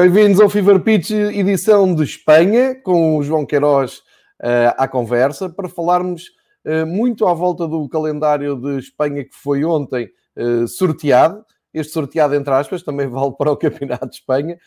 Bem-vindos ao Fever Pitch, edição de Espanha, com o João Queiroz uh, à conversa, para falarmos uh, muito à volta do calendário de Espanha que foi ontem uh, sorteado. Este sorteado, entre aspas, também vale para o Campeonato de Espanha,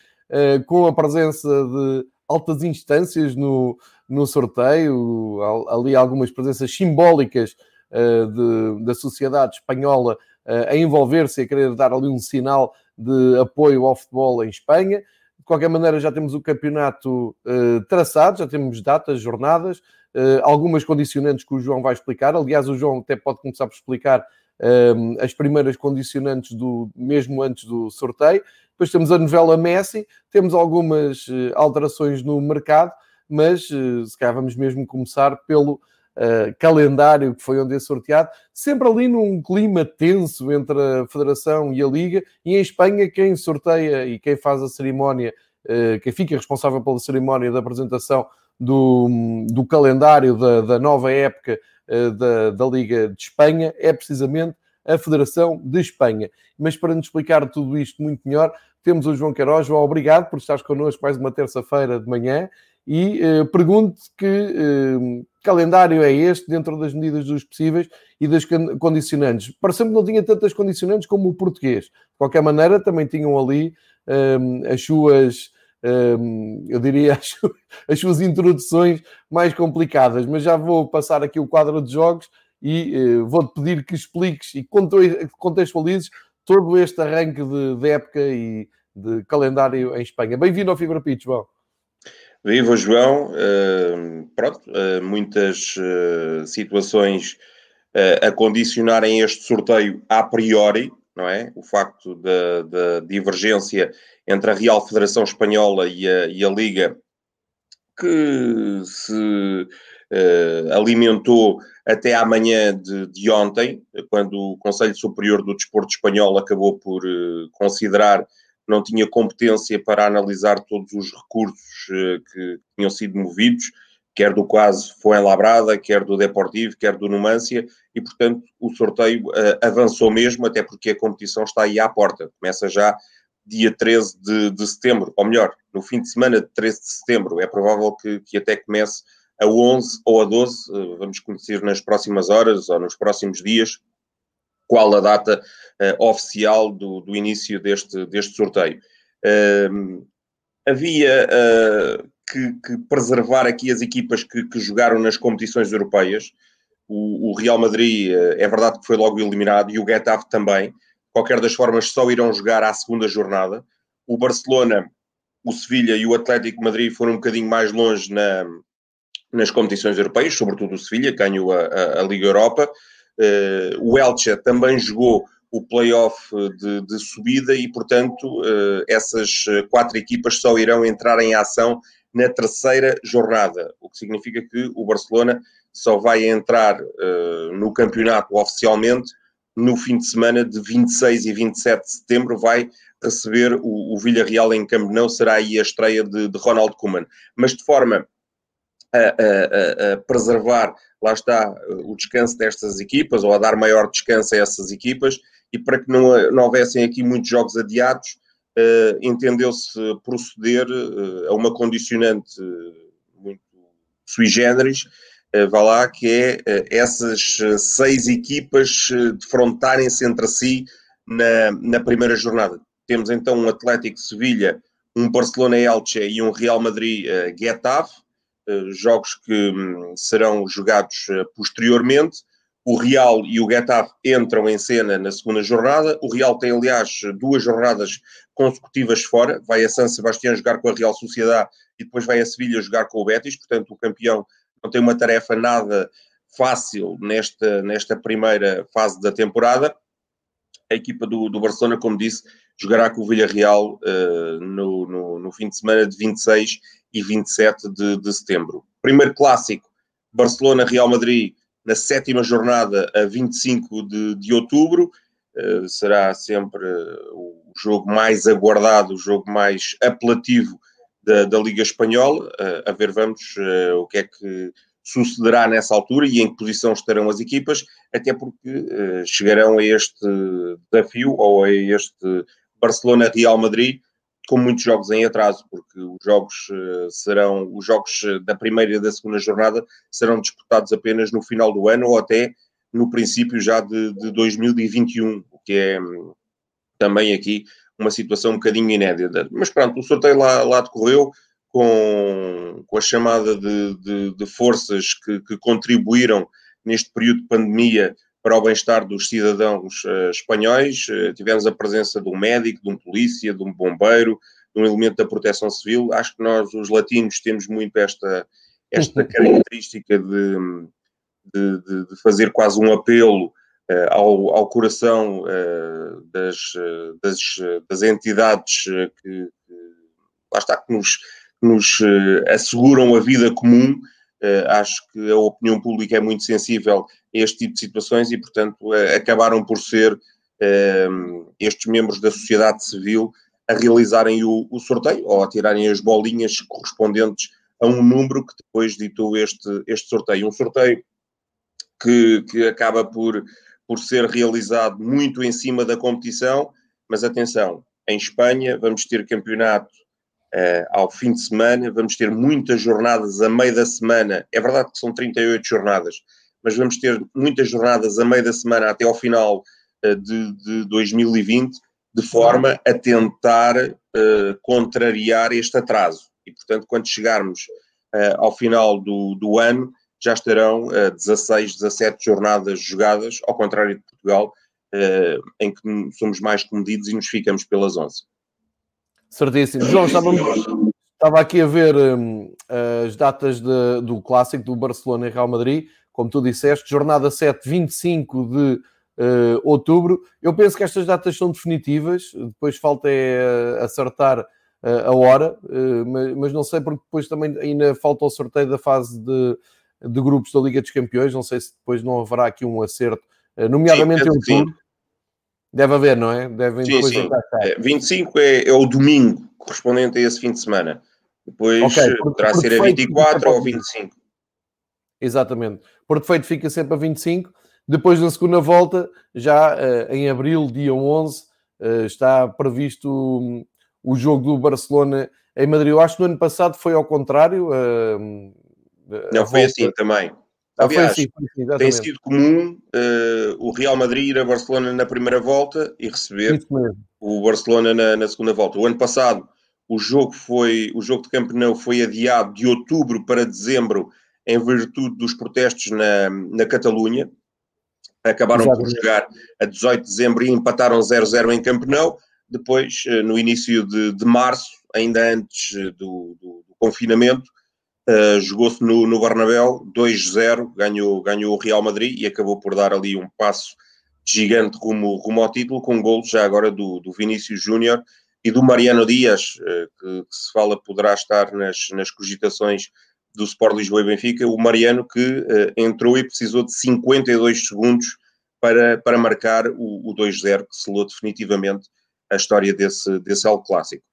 com a presença de altas instâncias no, no sorteio, ali algumas presenças simbólicas de, da sociedade espanhola a envolver-se e a querer dar ali um sinal de apoio ao futebol em Espanha. De qualquer maneira, já temos o campeonato uh, traçado, já temos datas, jornadas, uh, algumas condicionantes que o João vai explicar. Aliás, o João até pode começar por explicar uh, as primeiras condicionantes do mesmo antes do sorteio. Depois temos a novela Messi, temos algumas alterações no mercado, mas se calhar vamos mesmo começar pelo uh, calendário que foi onde é sorteado, sempre ali num clima tenso entre a Federação e a Liga, e em Espanha quem sorteia e quem faz a cerimónia, uh, quem fica responsável pela cerimónia da apresentação do, do calendário da, da nova época uh, da, da Liga de Espanha é precisamente a Federação de Espanha. Mas para nos explicar tudo isto muito melhor, temos o João Queiroz. João, obrigado por estares connosco mais uma terça-feira de manhã e uh, pergunto que uh, calendário é este dentro das medidas dos possíveis e das condicionantes. Pareceu-me que não tinha tantas condicionantes como o português. De qualquer maneira, também tinham ali um, as suas, um, eu diria, as, as, suas introduções mais complicadas. Mas já vou passar aqui o quadro de jogos e vou-te pedir que expliques e contextualizes todo este arranque de, de época e de calendário em Espanha. Bem-vindo ao Fibra Pitch, João. Viva João, uh, pronto, uh, muitas uh, situações a condicionarem este sorteio a priori, não é? O facto da, divergência entre a Real Federação Espanhola e a, e a Liga, que se alimentou até amanhã de, de, ontem, quando o Conselho Superior do Desporto Espanhol acabou por considerar não tinha competência para analisar todos os recursos uh, que tinham sido movidos, quer do caso Fuenlabrada, quer do Deportivo, quer do Numância, e portanto o sorteio uh, avançou mesmo, até porque a competição está aí à porta. Começa já dia 13 de, de, setembro, ou melhor, no fim de semana de 13 de setembro. É provável que, que até comece a 11 ou a 12, uh, eh, vamos conhecer nas próximas horas ou nos próximos dias, qual a data uh, oficial do, do, início deste, deste sorteio. Uh, havia uh, que, que, preservar aqui as equipas que, que jogaram nas competições europeias. O, o, Real Madrid, eh, é verdade que foi logo eliminado, e o Getafe também. Qualquer das formas, só irão jogar à segunda jornada. O Barcelona, o Sevilha e o Atlético Madrid foram um bocadinho mais longe na, nas competições europeias, sobretudo o Sevilha, ganhou a, a, a Liga Europa. Uh, o Elche também jogou o playoff de, de subida e, portanto, uh, essas quatro equipas só irão entrar em ação na terceira jornada, o que significa que o Barcelona só vai entrar no campeonato oficialmente no fim de semana de 26 e 27 de setembro, vai receber o, o Villarreal em Camp Nou, será aí a estreia de, de Ronald Koeman. Mas de forma a, a, a, preservar, lá está, o descanso destas equipas, ou a dar maior descanso a essas equipas, e para que não, não houvessem aqui muitos jogos adiados, uh, entendeu-se proceder uh, a uma condicionante muito sui generis, uh, vá lá, que é essas seis equipas defrontarem-se entre si na, na primeira jornada. Temos então um Atlético Sevilha, um Barcelona Elche e um Real Madrid Getafe, eh, jogos que hum, serão jogados eh, posteriormente. o Real e o Getafe entram em cena na segunda jornada. O Real tem, aliás, duas jornadas consecutivas fora. Vai a San Sebastián jogar com a Real Sociedade e depois vai a Sevilha jogar com o Betis. Portanto, o campeão não tem uma tarefa nada fácil nesta, nesta primeira fase da temporada. A equipa do, do Barcelona, como disse, jogará com o Villarreal uh, no, no, no, fim de semana de 26 e 27 de, de setembro. Primeiro clássico, Barcelona-Real Madrid, na sétima jornada, a 25 de, de outubro. Uh, será sempre o jogo mais aguardado, o jogo mais apelativo da, da Liga Espanhola. Uh, a ver, vamos o que é que sucederá nessa altura e em que posição estarão as equipas, até porque uh, chegarão a este desafio ou a este Barcelona-Real Madrid com muitos jogos em atraso, porque os jogos uh, serão os jogos da primeira e da segunda jornada serão disputados apenas no final do ano ou até no princípio já de, de 2021, o que é um, também aqui uma situação um bocadinho inédita. Mas pronto, o sorteio lá, lá decorreu, com, com a chamada de, de, de forças que, que, contribuíram neste período de pandemia para o bem-estar dos cidadãos uh, espanhóis. Uh, tivemos a presença de um médico, de um polícia, de um bombeiro, de um elemento da proteção civil. Acho que nós, os latinos, temos muito esta, esta característica de, de, de, fazer quase um apelo uh, ao, ao coração das, das, das, entidades que, que, lá está, que nos nos uh, asseguram a vida comum. Uh, acho que a opinião pública é muito sensível este tipo de situações e, portanto, uh, acabaram por ser estes membros da sociedade civil a realizarem o, o, sorteio ou a tirarem as bolinhas correspondentes a um número que depois ditou este, este sorteio. Um sorteio que, que acaba por, por ser realizado muito em cima da competição, mas atenção, em Espanha vamos ter campeonato uh, ao fim de semana, vamos ter muitas jornadas a meio da semana. É verdade que são 38 jornadas, mas vamos ter muitas jornadas a meio da semana até ao final uh, de, de 2020, de forma a tentar uh, contrariar este atraso. E, portanto, quando chegarmos ao final do, do ano, já estarão 16, 17 jornadas jogadas, ao contrário de Portugal, em que somos mais comedidos e nos ficamos pelas 11. Certíssimo. João, estava, estava aqui a ver um, as datas de, do clássico do Barcelona e Real Madrid, como tu disseste, jornada 7, 25 de uh, outubro. Eu penso que estas datas são definitivas, depois falta é acertar uh, a hora, uh, mas, mas, não sei porque depois também ainda falta o sorteio da fase de, de grupos da Liga dos Campeões, não sei se depois não haverá aqui um acerto, nomeadamente sim, em outubro. Deve haver, não é? Devem sim, sim. É, 25 é, é o domingo correspondente a esse fim de semana. Depois okay, poderá por ser a 24 ou 25. Exatamente. Por defeito fica sempre a 25. Depois, na segunda volta, já uh, em abril, dia 11, uh, eh, está previsto um, o jogo do Barcelona em Madrid. Eu acho que no ano passado foi ao contrário. Uh, Não, foi assim também. Ah, Aliás, assim, assim, tem sido comum uh, o Real Madrid ir a Barcelona na primeira volta e receber o Barcelona na, na, segunda volta. O ano passado o jogo foi o jogo de Campeonato foi adiado de outubro para dezembro em virtude dos protestos na, na Catalunha. Acabaram Exatamente. por jogar a 18 de dezembro e empataram 0-0 em Campeonato. Depois, uh, no início de, de março, ainda antes do, do, do confinamento, Uh, Jogou-se no, no Bernabéu 2-0, ganhou, ganhou o Real Madrid e acabou por dar ali um passo gigante rumo, rumo ao título, com golos já agora do, do Vinícius Júnior e do Mariano Dias, que, que, se fala poderá estar nas, nas cogitações do Sport Lisboa e Benfica. O Mariano que uh, entrou e precisou de 52 segundos para, para marcar o, o 2-0, que selou definitivamente a história desse, desse El Clássico.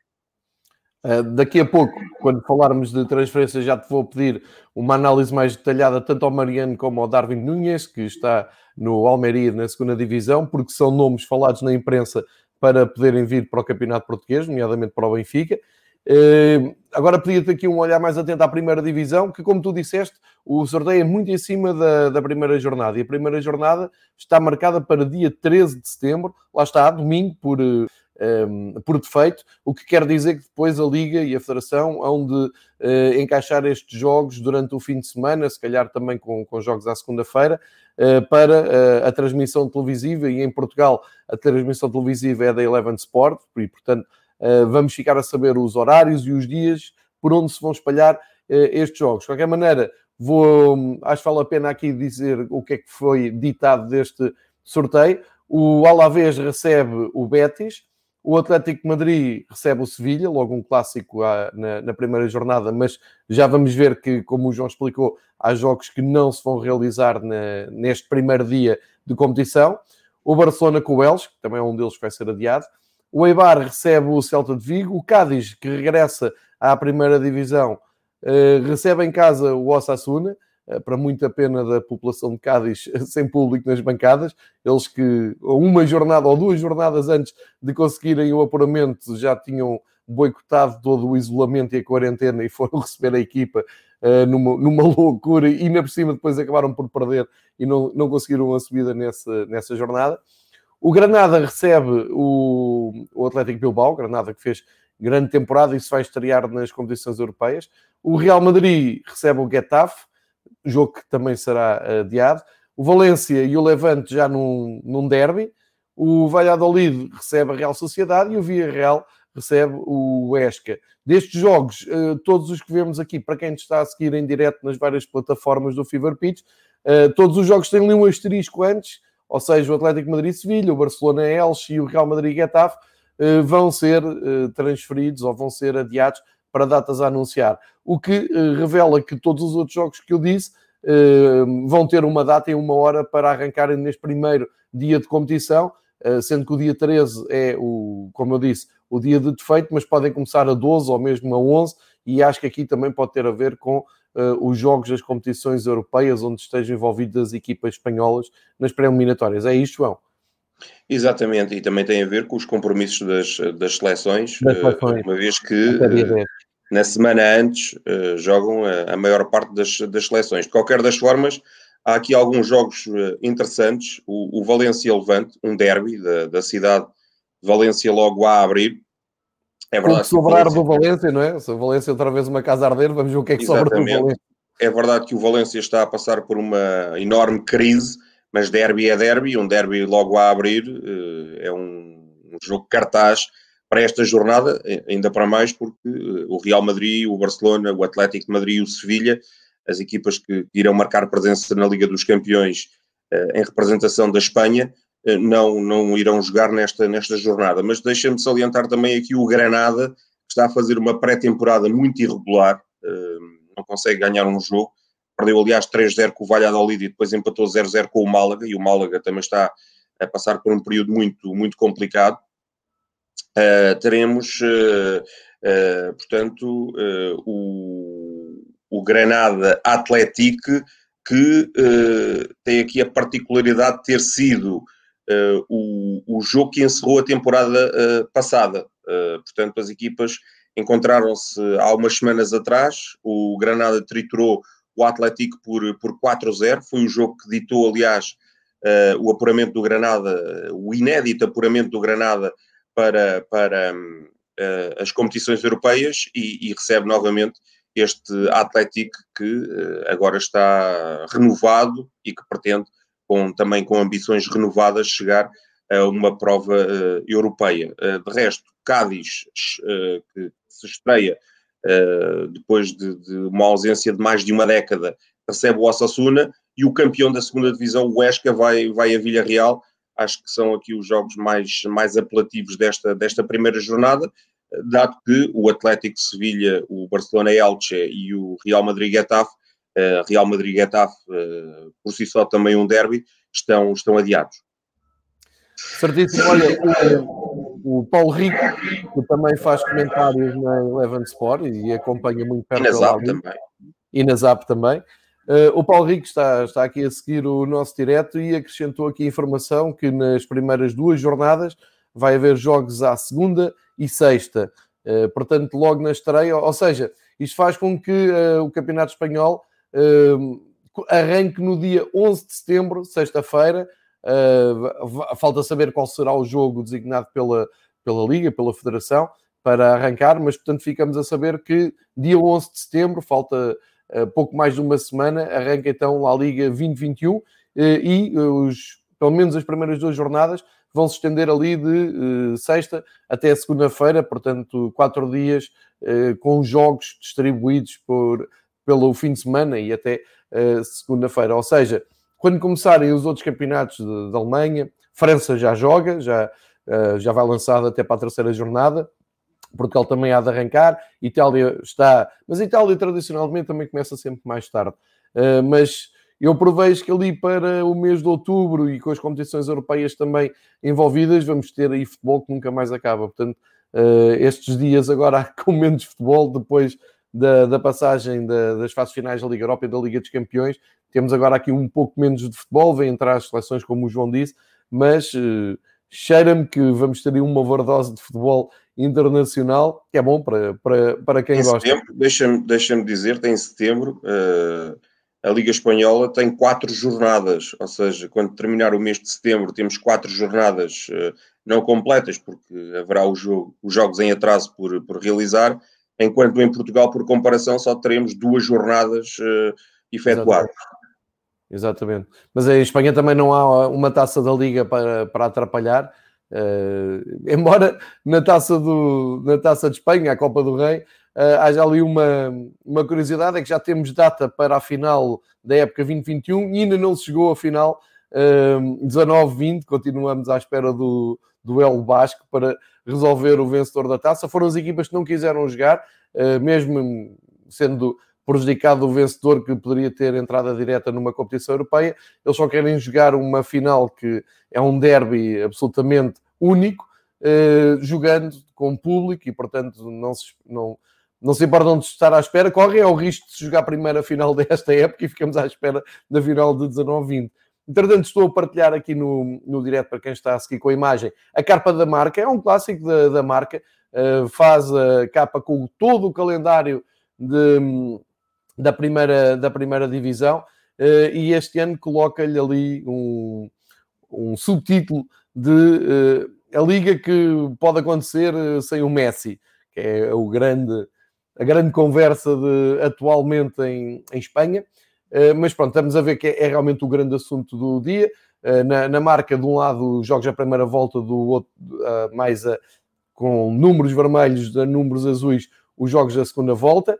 Uh, daqui a pouco, quando falarmos de transferências, já te vou pedir uma análise mais detalhada tanto ao Mariano como ao Darwin Nunes, que está no Almeria na segunda divisão, porque são nomes falados na imprensa para poderem vir para o Campeonato Português, nomeadamente para o Benfica. Uh, agora pedia-te aqui um olhar mais atento à primeira divisão, que como tu disseste, o sorteio é muito em cima da, da primeira jornada, e a primeira jornada está marcada para dia 13 de setembro, lá está, domingo, por... Um, por defeito, o que quer dizer que depois a Liga e a Federação hão de uh, encaixar estes jogos durante o fim de semana, se calhar também com, com jogos à segunda-feira, uh, para uh, a transmissão televisiva. E em Portugal, a transmissão televisiva é da Eleven Sport, e portanto vamos ficar a saber os horários e os dias por onde se vão espalhar estes jogos. De qualquer maneira, vou, acho que vale a pena aqui dizer o que é que foi ditado deste sorteio. O Alavés recebe o Betis, o Atlético Madrid recebe o Sevilha, logo um clássico na, na, primeira jornada, mas já vamos ver que, como o João explicou, há jogos que não se vão realizar na, neste primeiro dia de competição. O Barcelona com o Elche, que também é um deles que vai ser adiado. O Eibar recebe o Celta de Vigo. O Cádiz, que regressa à primeira divisão, eh, recebe em casa o Osasuna. Eh, para muita pena da população de Cádiz sem público nas bancadas. Eles que uma jornada ou duas jornadas antes de conseguirem o apuramento já tinham boicotado todo o isolamento e a quarentena e foram receber a equipa uh, numa, numa loucura e ainda por cima depois acabaram por perder e não, não conseguiram a subida nessa, nessa jornada. O Granada recebe o, o Atlético Bilbao, Granada que fez grande temporada e se vai estrear nas competições europeias. O Real Madrid recebe o Getafe, jogo que também será adiado. O Valência e o Levante já num, num derby. O Valladolid recebe a Real Sociedade e o Villarreal recebe o Esca. Destes jogos, eh, todos os que vemos aqui, para quem está a seguir em direto nas várias plataformas do Fever Pitch, eh, todos os jogos têm ali um asterisco antes, ou seja, o Atlético Madrid-Sevilha, o Barcelona-Elche e o Real Madrid-Getafe eh, vão ser transferidos ou vão ser adiados para datas a anunciar. O que uh, revela que todos os outros jogos que eu disse vão ter uma data e uma hora para arrancarem neste primeiro dia de competição, sendo que o dia 13 é, o, como eu disse, o dia de defeito, mas podem começar a 12 ou mesmo a 11, e acho que aqui também pode ter a ver com os jogos das competições europeias, onde estejam envolvidas as equipas espanholas nas pré-eliminatórias. É isto, João? Exatamente, e também tem a ver com os compromissos das, das seleções, das seleções. uma vez que na semana antes jogam a, maior parte das, das seleções. De qualquer das formas, há aqui alguns jogos interessantes. O, o Valência-Levante, um derby da, da cidade de Valência logo a abrir. É verdade. Se sobrar Valência... do Valência, não é? Se o Valência outra vez uma casa a arder, vamos ver o que é que Exatamente. sobra do Valência. É verdade que o Valência está a passar por uma enorme crise, mas derby é derby, um derby logo a abrir, uh, é um, jogo cartaz para esta jornada, ainda para mais porque eh, o Real Madrid, o Barcelona, o Atlético de Madrid e o Sevilha, as equipas que irão marcar presença na Liga dos Campeões eh, em representação da Espanha, eh, não, não irão jogar nesta, nesta jornada. Mas deixa-me salientar também aqui o Granada, que está a fazer uma pré-temporada muito irregular, não consegue ganhar um jogo. Perdeu, aliás, 3-0 com o Valladolid e depois empatou 0-0 com o Málaga, e o Málaga também está a passar por um período muito, muito complicado. Uh, teremos, uh, uh, portanto, o, o Granada Atlético, que tem aqui a particularidade de ter sido o, o jogo que encerrou a temporada passada. portanto, as equipas encontraram-se há umas semanas atrás, o Granada triturou o Atlético por, por 4-0, foi o jogo que ditou, aliás, o apuramento do Granada, o inédito apuramento do Granada para, para uh, as competições europeias e, e, recebe novamente este Atlético que uh, agora está renovado e que pretende, com, também com ambições renovadas, chegar a uma prova uh, europeia. de resto, Cádiz, que se estreia depois de, de, uma ausência de mais de uma década, recebe o Osasuna e o campeão da segunda divisão, o Huesca, vai, vai a Villarreal acho que são aqui os jogos mais, mais apelativos desta, desta primeira jornada, dado que o Atlético de Sevilha, o Barcelona Elche e o Real Madrid-Getafe, uh, Real Madrid-Getafe, uh, por si só também um derby, estão, estão adiados. Certíssimo. Olha, o, o, Paulo Rico, que também faz comentários na Eleven Sport e acompanha muito perto. E na Zap também. E na Zap também. Uh, o Paulo Rico está, está aqui a seguir o nosso direto e acrescentou aqui a informação que nas primeiras duas jornadas vai haver jogos à segunda e sexta. Uh, portanto, logo na estreia, ou seja, isto faz com que uh, o Campeonato Espanhol arranque no dia 11 de setembro, sexta-feira. falta saber qual será o jogo designado pela, pela Liga, pela Federação, para arrancar, mas portanto ficamos a saber que dia 11 de setembro, falta uh, pouco mais de uma semana, arranca então a Liga 2021 uh, e os, pelo menos as primeiras duas jornadas vão se estender ali de sexta até segunda-feira, portanto, quatro dias com jogos distribuídos por, pelo fim de semana e até uh, segunda-feira. Ou seja, quando começarem os outros campeonatos da Alemanha, França já joga, já, já vai lançado até para a terceira jornada. Portugal também há de arrancar, Itália está, mas a Itália tradicionalmente também começa sempre mais tarde. mas eu prevejo que ali para o mês de outubro e com as competições europeias também envolvidas, vamos ter aí futebol que nunca mais acaba. Portanto, uh, estes dias agora com menos futebol, depois da, da passagem da, das fases finais da Liga Europa e da Liga dos Campeões, temos agora aqui um pouco menos de futebol, vem entrar as seleções, como o João disse, mas uh, cheira-me que vamos ter aí uma overdose de futebol internacional, que é bom para, para, para quem em gosta. Deixa-me deixa dizer, em setembro. Uh a Liga Espanhola tem quatro jornadas, ou seja, quando terminar o mês de setembro, temos quatro jornadas uh, não completas, porque haverá jogo, os jogos em atraso por, por, realizar, enquanto em Portugal, por comparação, só teremos duas jornadas uh, efetuadas. Exatamente. Exatamente. Mas em Espanha também não há uma taça da Liga para, para atrapalhar. Uh, embora na taça, do, na taça de Espanha, a Copa do Rei, uh, haja ali uma, uma curiosidade, é que já temos data para a final da época 2021 e ainda não chegou à final uh, 19-20, continuamos à espera do duelo basco para resolver o vencedor da taça. Foram as equipas que não quiseram jogar, uh, mesmo sendo prejudicado o vencedor que poderia ter entrada direta numa competição europeia, eles só querem jogar uma final que é um derby absolutamente único, uh, jogando com público e, portanto, não se, não, não se importam de estar à espera, correm ao risco de se jogar a primeira final desta época e ficamos à espera da final de 19-20. Entretanto, estou a partilhar aqui no, no direto para quem está a seguir com a imagem a capa da marca, é um clássico da, da marca, uh, faz a capa com todo o calendário de, da, primeira, da primeira divisão uh, e este ano coloca-lhe ali um, um subtítulo de uh, a liga que pode acontecer sem o Messi, que é o grande a grande conversa de, atualmente em, em Espanha. Uh, mas pronto, estamos a ver que é, é, realmente o grande assunto do dia. Uh, na, na, marca, de um lado, jogos a primeira volta, do outro, uh, mais a, com números vermelhos, de números azuis, os jogos da segunda volta.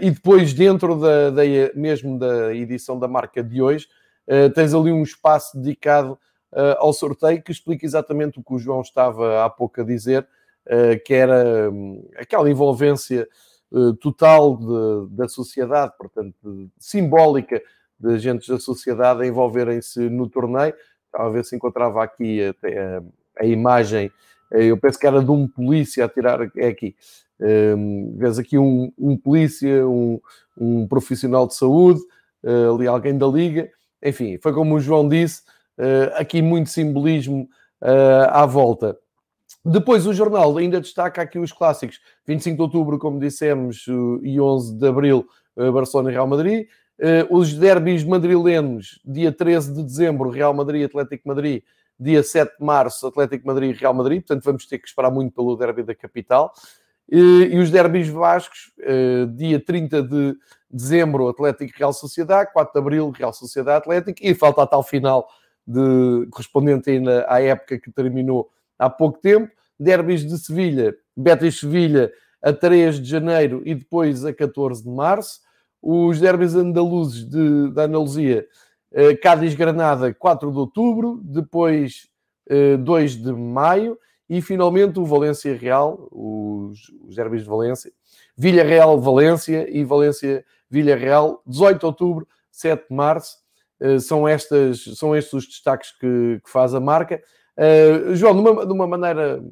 e depois, dentro da, da, mesmo da edição da marca de hoje, tens ali um espaço dedicado ao sorteio que explica exatamente o que o João estava há pouco a dizer, que era um, aquela envolvência eh, total de, da sociedade, portanto, simbólica de agentes da sociedade a envolverem-se no torneio. Estava a ver se encontrava aqui até a, a, imagem, eh, eu penso que era de um polícia a tirar, é aqui. Um, ehm, vês aqui um, um polícia, um, um, profissional de saúde, uh, ali alguém da Liga, enfim, foi como o João disse, uh, aqui muito simbolismo uh, à volta. Depois o jornal ainda destaca aqui os clássicos. 25 de outubro, como dissemos, e 11 de abril, eh, Barcelona e Real Madrid. Eh, os derbys madrilenos, dia 13 de dezembro, Real Madrid e Atlético Madrid. Dia 7 de março, Atlético Madrid e Real Madrid. Portanto, vamos ter que esperar muito pelo derby da capital. E os derbys vascos, eh, dia 30 de dezembro, Atlético e Real Sociedade. 4 de abril, Real Sociedade Atlético. E falta a tal final de, correspondente ainda à época que terminou há pouco tempo. Derbys de Sevilha, Betis-Sevilha a 3 de janeiro e depois a 14 de março. Os derbys andaluzes de, da Andaluzia, eh, Cádiz-Granada, 4 de outubro, depois eh, 2 de maio e finalmente o Valência-Real, os, os derbys de Valência, Villarreal-Valência e Valência-Villarreal, 18 de outubro, 7 de março. Eh, são, estas, são estes os destaques que, que faz a marca. Uh, João, de uma, de uma, maneira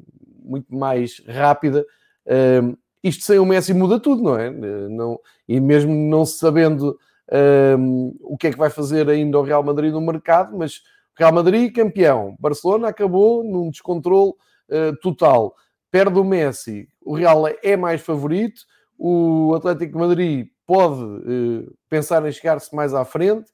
muito mais rápida, uh, isto sem o Messi muda tudo, não é? Uh, não, e mesmo não sabendo o que é que vai fazer ainda o Real Madrid no mercado, mas Real Madrid campeão, Barcelona acabou num descontrole total, perde o Messi, o Real é mais favorito, o Atlético Madrid pode pensar em chegar-se mais à frente,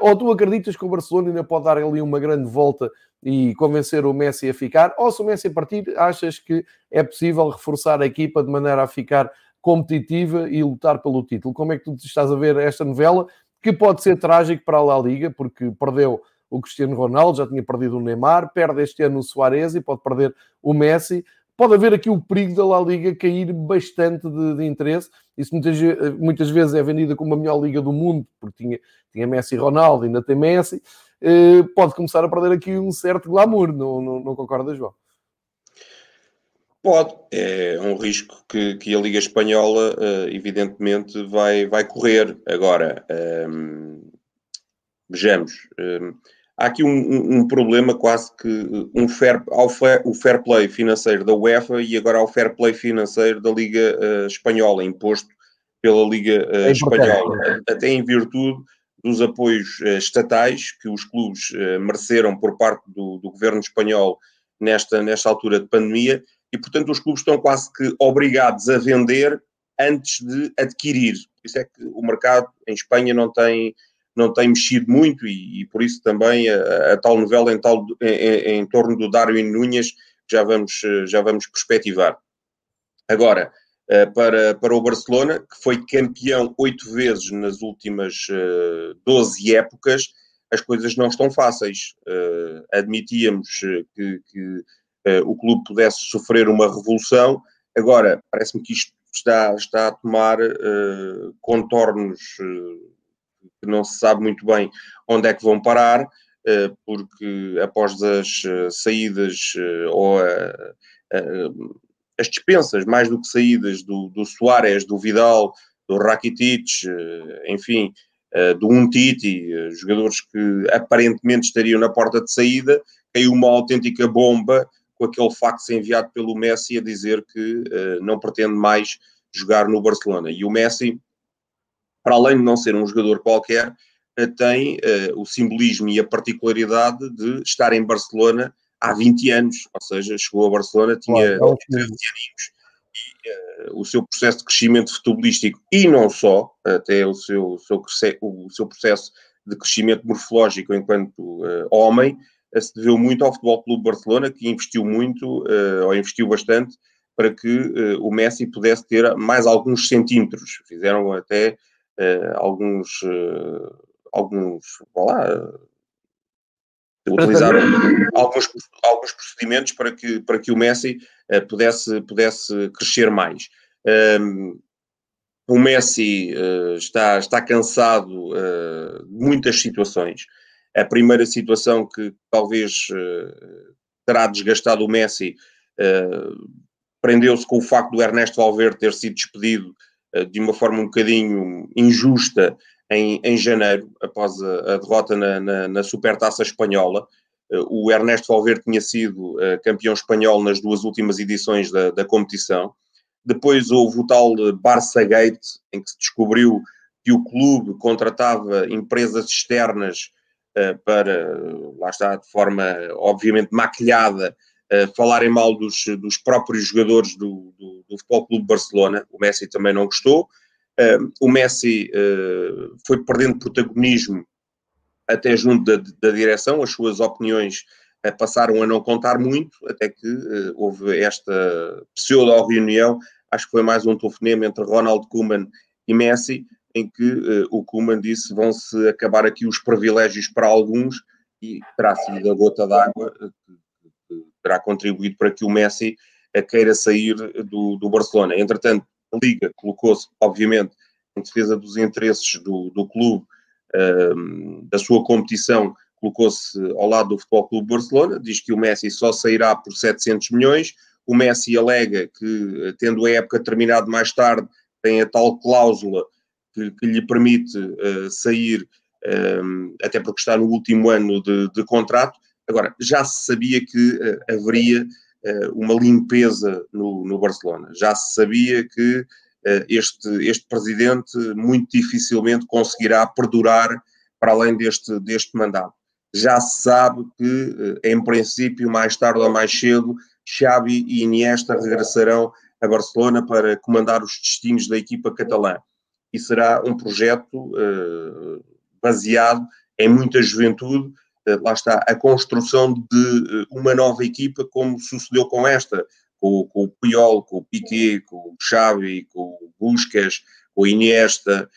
Ou tu acreditas que o Barcelona ainda pode dar ali uma grande volta e convencer o Messi a ficar? Ou se o Messi partir, achas que é possível reforçar a equipa de maneira a ficar competitiva e lutar pelo título? Como é que tu estás a ver esta novela? Que pode ser trágico para a La Liga, porque perdeu o Cristiano Ronaldo, já tinha perdido o Neymar, perde este ano o Suárez e pode perder o Messi. Pode haver aqui o perigo da La Liga cair bastante de, de interesse. Isso muitas, muitas vezes é vendida como a melhor liga do mundo, porque tinha, tinha Messi e Ronaldo, ainda tem Messi. Uh, pode começar a perder aqui um certo glamour, não, não, não concorda, João? Pode, é um risco que, que a Liga Espanhola, uh, evidentemente, vai, vai correr. Agora, um, ehm, vejamos, um, ehm, há aqui um, um, problema quase que um fair, ao fair, o fair play financeiro da UEFA e agora ao fair play financeiro da Liga uh, Espanhola, imposto pela Liga uh, é Espanhola, até em virtude dos apoios uh, estatais que os clubes mereceram por parte do, do, governo espanhol nesta, nesta altura de pandemia e, portanto, os clubes estão quase que obrigados a vender antes de adquirir. Isso é que o mercado em Espanha não tem não tem mexido muito e, e por isso também a, a, tal novela em, tal, em, em, torno do Darwin Núñez já vamos, já vamos perspectivar. Agora, eh, para, para o Barcelona, que foi campeão oito vezes nas últimas eh, 12 épocas, as coisas não estão fáceis. Uh, admitíamos que, que o clube pudesse sofrer uma revolução, agora parece-me que isto está, está a tomar contornos que não se sabe muito bem onde é que vão parar, eh, porque após as eh, saídas eh, ou as dispensas, mais do que saídas do, do Soares, do Vidal, do Rakitic, enfim, do Untiti, jogadores que aparentemente estariam na porta de saída, caiu uma autêntica bomba com aquele facto enviado pelo Messi a dizer que não pretende mais jogar no Barcelona. E o Messi para além de não ser um jogador qualquer, eh, tem o simbolismo e a particularidade de estar em Barcelona há 20 anos, ou seja, chegou a Barcelona, tinha claro, 13 aninhos, e uh, o seu processo de crescimento futebolístico, e não só, até o seu, seu, o seu processo de crescimento morfológico enquanto uh, homem, se deveu muito ao Futebol Clube Barcelona, que investiu muito, ou investiu bastante, para que o Messi pudesse ter mais alguns centímetros. Fizeram até uh, alguns, uh, alguns, lá, utilizaram alguns, alguns procedimentos para que, para que o Messi uh, pudesse, pudesse crescer mais. Um, o Messi uh, está, está cansado uh, de muitas situações. A primeira situação que talvez terá desgastado o Messi prendeu-se com o facto do Ernesto Valverde ter sido despedido eh, de uma forma um bocadinho injusta em, em janeiro, após a, a derrota na, na, na, Supertaça Espanhola. Eh, o Ernesto Valverde tinha sido eh, campeão espanhol nas duas últimas edições da, da competição. Depois houve o tal Barça Gate, em que se descobriu que o clube contratava empresas externas para, lá está, de forma obviamente maquilhada, uh, falarem mal dos, dos próprios jogadores do, do, do Futebol Clube Barcelona. O Messi também não gostou. Uh, o Messi uh, foi perdendo protagonismo até junto da, da direção, as suas opiniões uh, passaram a não contar muito, até que houve esta pseudo-reunião, acho que foi mais um telefonema entre Ronald Koeman e Messi, em que o Koeman disse vão-se acabar aqui os privilégios para alguns e terá sido a gota d'água terá contribuído para que o Messi eh, queira sair do, do Barcelona. Entretanto, Liga colocou-se, obviamente, em defesa dos interesses do, do clube, ehm, da sua competição, colocou-se ao lado do Futebol Clube Barcelona, diz que o Messi só sairá por 700 milhões, o Messi alega que, tendo a época terminado mais tarde, tem a tal cláusula que, que lhe permite uh, sair, um, até porque está no último ano de, de contrato, Agora, já se sabia que uh, haveria uh, uma limpeza no, no, Barcelona, já se sabia que uh, este, este presidente muito dificilmente conseguirá perdurar para além deste, deste mandato. Já se sabe que, em princípio, mais tarde ou mais cedo, Xavi e Iniesta regressarão a Barcelona para comandar os destinos da equipa catalã. E será um projeto baseado é muita juventude, lá está, a construção de uma nova equipa, como sucedeu com esta, com, com o Puyol, com o Piquet, com o Xavi, com o Busquets, com o Iniesta,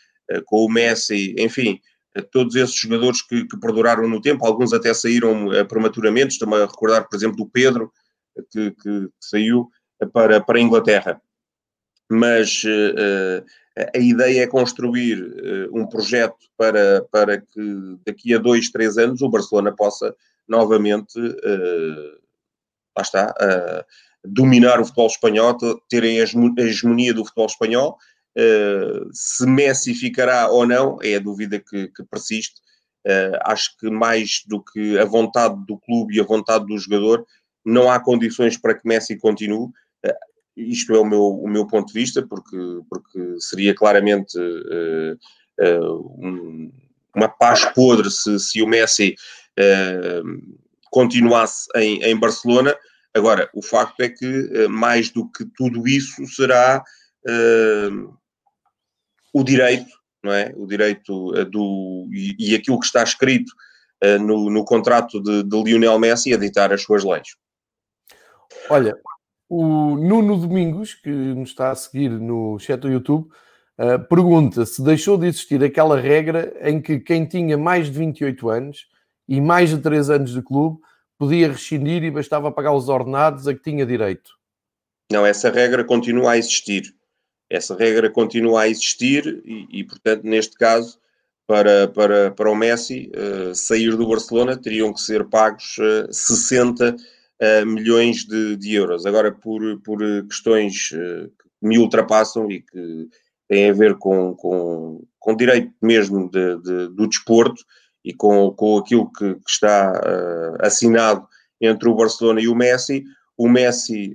com o Messi, enfim, todos esses jogadores que, que, perduraram no tempo, alguns até saíram prematuramente, estou-me a recordar, por exemplo, do Pedro, que, que saiu para, para a Inglaterra. Mas uh, a ideia é construir uh, um projeto para, para que daqui a dois, três anos o Barcelona possa novamente, uh, lá está, dominar o futebol espanhol, ter a hegemonia do futebol espanhol. se Messi ficará ou não, é a dúvida que, que persiste. acho que mais do que a vontade do clube e a vontade do jogador, não há condições para que Messi continue. Uh, isto é o meu, o meu ponto de vista, porque, porque seria claramente uh, uh, um, uma paz podre se, se o Messi continuasse em, em, Barcelona. Agora, o facto é que mais do que tudo isso será o direito, não é? O direito do. e, e aquilo que está escrito no, no contrato de, de Lionel Messi a ditar as suas leis. Olha, o Nuno Domingos, que nos está a seguir no chat do YouTube, uh, pergunta se deixou de existir aquela regra em que quem tinha mais de 28 anos e mais de 3 anos de clube podia rescindir e bastava pagar os ordenados a que tinha direito. Não, essa regra continua a existir. Essa regra continua a existir e, e portanto, neste caso, para, para, para o Messi uh, sair do Barcelona, teriam que ser pagos uh, 60 milhões de, de, euros. Agora, por, por questões uh, que me ultrapassam e que têm a ver com, com, com direito mesmo de, de, do desporto e com, com aquilo que, que está uh, assinado entre o Barcelona e o Messi, o Messi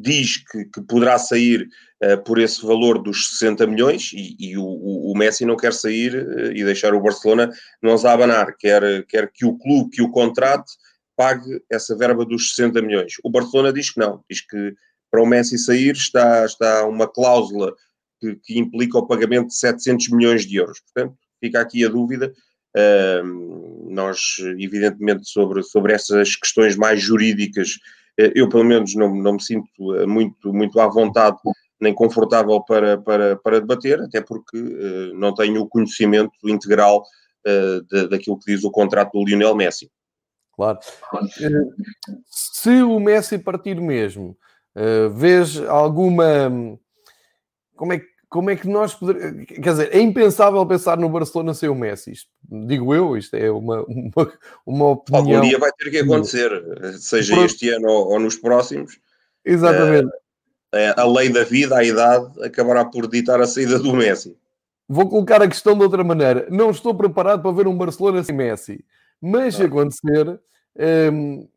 diz que, que, poderá sair uh, por esse valor dos 60 milhões e, e o, o, Messi não quer sair uh, e deixar o Barcelona não a abanar, quer, quer que o clube que o contrate pague essa verba dos 60 milhões. O Barcelona diz que não, diz que para o Messi sair está, está uma cláusula que, que implica o pagamento de 700 milhões de euros. Portanto, fica aqui a dúvida. Uh, nós, evidentemente, sobre, sobre essas questões mais jurídicas, uh, eu pelo menos não, não me sinto uh, muito, muito à vontade nem confortável para, para, para debater, até porque eh, não tenho o conhecimento integral de, daquilo que diz o contrato do Lionel Messi. Claro. Eh, se o Messi partir mesmo, uh, vês alguma. Como é, como é que nós poderíamos. Quer dizer, é impensável pensar no Barcelona sem o Messi. Isto, digo eu, isto é uma, uma, uma opinião. Algum dia vai ter que acontecer, seja Pronto. este ano ou, ou, nos próximos. Exatamente. Uh, a lei da vida, a idade, acabará por ditar a saída do Messi. Vou colocar a questão de outra maneira. Não estou preparado para ver um Barcelona sem Messi. Mas se acontecer, hum,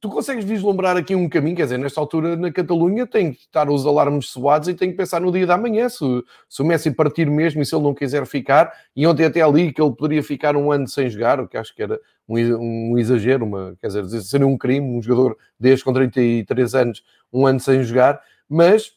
tu consegues vislumbrar aqui um caminho, quer dizer, nesta altura na Catalunha tem que estar os alarmes soados e tem que pensar no dia da manhã, se, se, o Messi partir mesmo e se ele não quiser ficar, e ontem até ali que ele poderia ficar um ano sem jogar, o que acho que era um, um exagero, uma, quer dizer, seria um crime, um jogador desde com 33 anos, um ano sem jogar, mas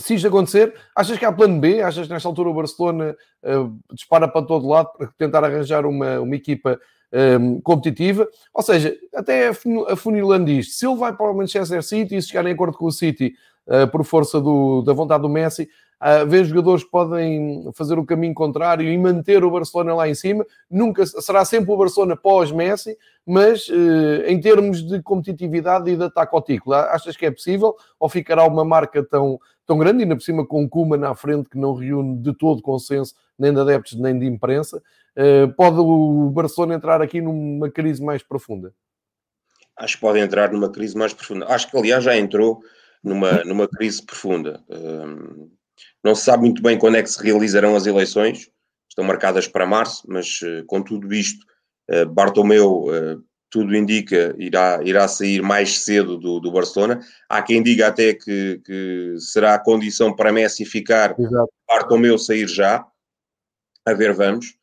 se isto acontecer, achas que há plano B? Achas que nesta altura o Barcelona uh, dispara para todo lado para tentar arranjar uma, uma equipa um, competitiva. Ou seja, até afunilando isto, se ele vai para o Manchester City e se chegar em acordo com o City uh, por força do, da vontade do Messi, uh, ver jogadores que podem fazer o caminho contrário e manter o Barcelona lá em cima. Nunca será sempre o Barcelona pós-Messi, mas uh, em termos de competitividade e de ataque ao título, achas que é possível? Ou ficará uma marca tão, tão grande, ainda por cima com Kuma na frente, que não reúne de todo consenso, nem de adeptos, nem de imprensa? Uh, pode o Barcelona entrar aqui numa crise mais profunda? Acho que pode entrar numa crise mais profunda. Acho que, aliás, já entrou numa, numa crise profunda. Uh, não se sabe muito bem quando é que se realizarão as eleições, estão marcadas para março, mas uh, com tudo isto, uh, Bartomeu, tudo indica, irá, irá sair mais cedo do, do Barcelona. Há quem diga até que, que será a condição para Messi ficar, Exato. Bartomeu sair já. A ver, vamos.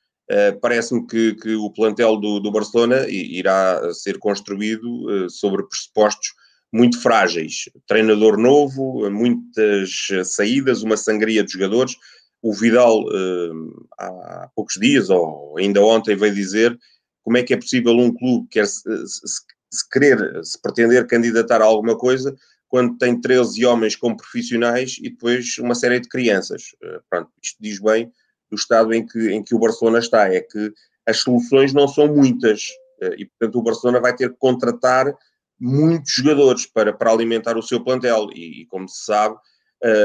Parece-me que, que, o plantel do, do Barcelona irá ser construído sobre pressupostos muito frágeis. Treinador novo, muitas saídas, uma sangria de jogadores. o Vidal, há poucos dias, ou ainda ontem, veio dizer como é que é possível um clube quer se, se, querer, se pretender candidatar a alguma coisa, quando tem 13 homens como profissionais e depois uma série de crianças. Pronto, isto diz bem do estado em que, em que o Barcelona está, é que as soluções não são muitas uh, e, portanto, o Barcelona vai ter que contratar muitos jogadores para, para alimentar o seu plantel e, e como se sabe,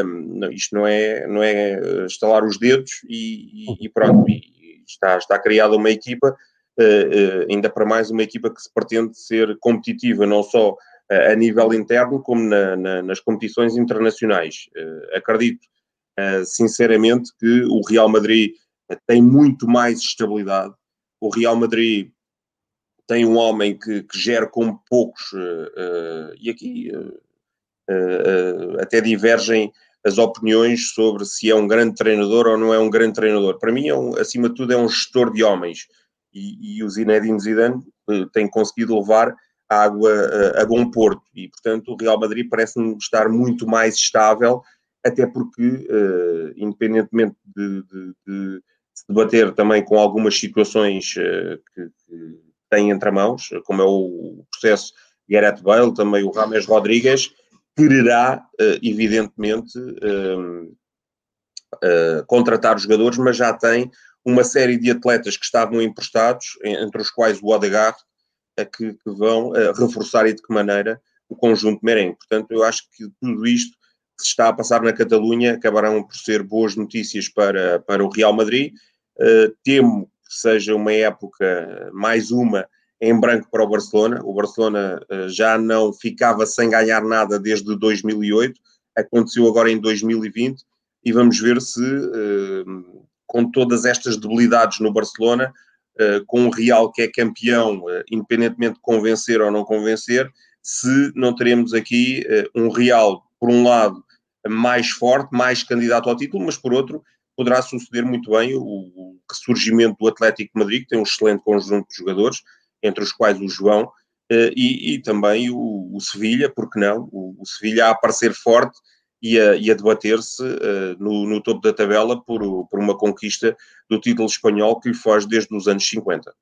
um, isto não é, não é estalar os dedos e, e, e pronto, e está, está criada uma equipa, uh, uh, ainda para mais uma equipa que se pretende ser competitiva, não só uh, a nível interno, como na, na, nas competições internacionais. acredito sinceramente que o Real Madrid tem muito mais estabilidade. O Real Madrid tem um homem que, que gera com poucos, e aqui uh, até divergem as opiniões sobre se é um grande treinador ou não é um grande treinador. Para mim, é um, acima de tudo, é um gestor de homens. E, e o Zinedine Zidane uh, tem conseguido levar a água uh, a bom porto. E, portanto, o Real Madrid parece-me estar muito mais estável, até porque, uh, independentemente de, de, de, se debater também com algumas situações que, que tem entre mãos, como é o processo Gareth Bale, também o Rames Rodrigues, quererá, eh, evidentemente, ehm, eh, contratar os jogadores, mas já tem uma série de atletas que estavam emprestados, entre os quais o Odegaard, que, que vão reforçar e de que maneira o conjunto merengue. Portanto, eu acho que tudo isto que se está a passar na Catalunha acabarão por ser boas notícias para, para o Real Madrid. Uh, temo que seja uma época, mais uma, em branco para o Barcelona. O Barcelona uh, já não ficava sem ganhar nada desde 2008, aconteceu agora em 2020 e vamos ver se, uh, com todas estas debilidades no Barcelona, com o Real que é campeão, independentemente de convencer ou não convencer, se não teremos aqui um Real, por um lado, mais forte, mais candidato ao título, mas por outro, poderá suceder muito bem o, ressurgimento do Atlético Madrid, que tem um excelente conjunto de jogadores, entre os quais o João, eh, e, e também o, o Sevilha, porque não? O, o Sevilha a aparecer forte e a, a debater-se uh, no, no, topo da tabela por, por uma conquista do título espanhol que lhe foge desde os anos 50.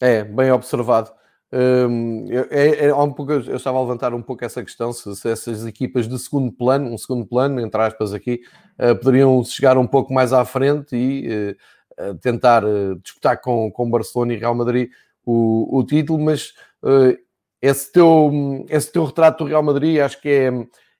É, bem observado. Um, é, é, um pouco, eu estava a levantar um pouco essa questão, se, se, essas equipas de segundo plano, um segundo plano, entre aspas aqui, uh, poderiam chegar um pouco mais à frente e uh, tentar disputar com, com Barcelona e Real Madrid o, o título, mas uh, esse, teu, esse teu retrato do Real Madrid acho que é,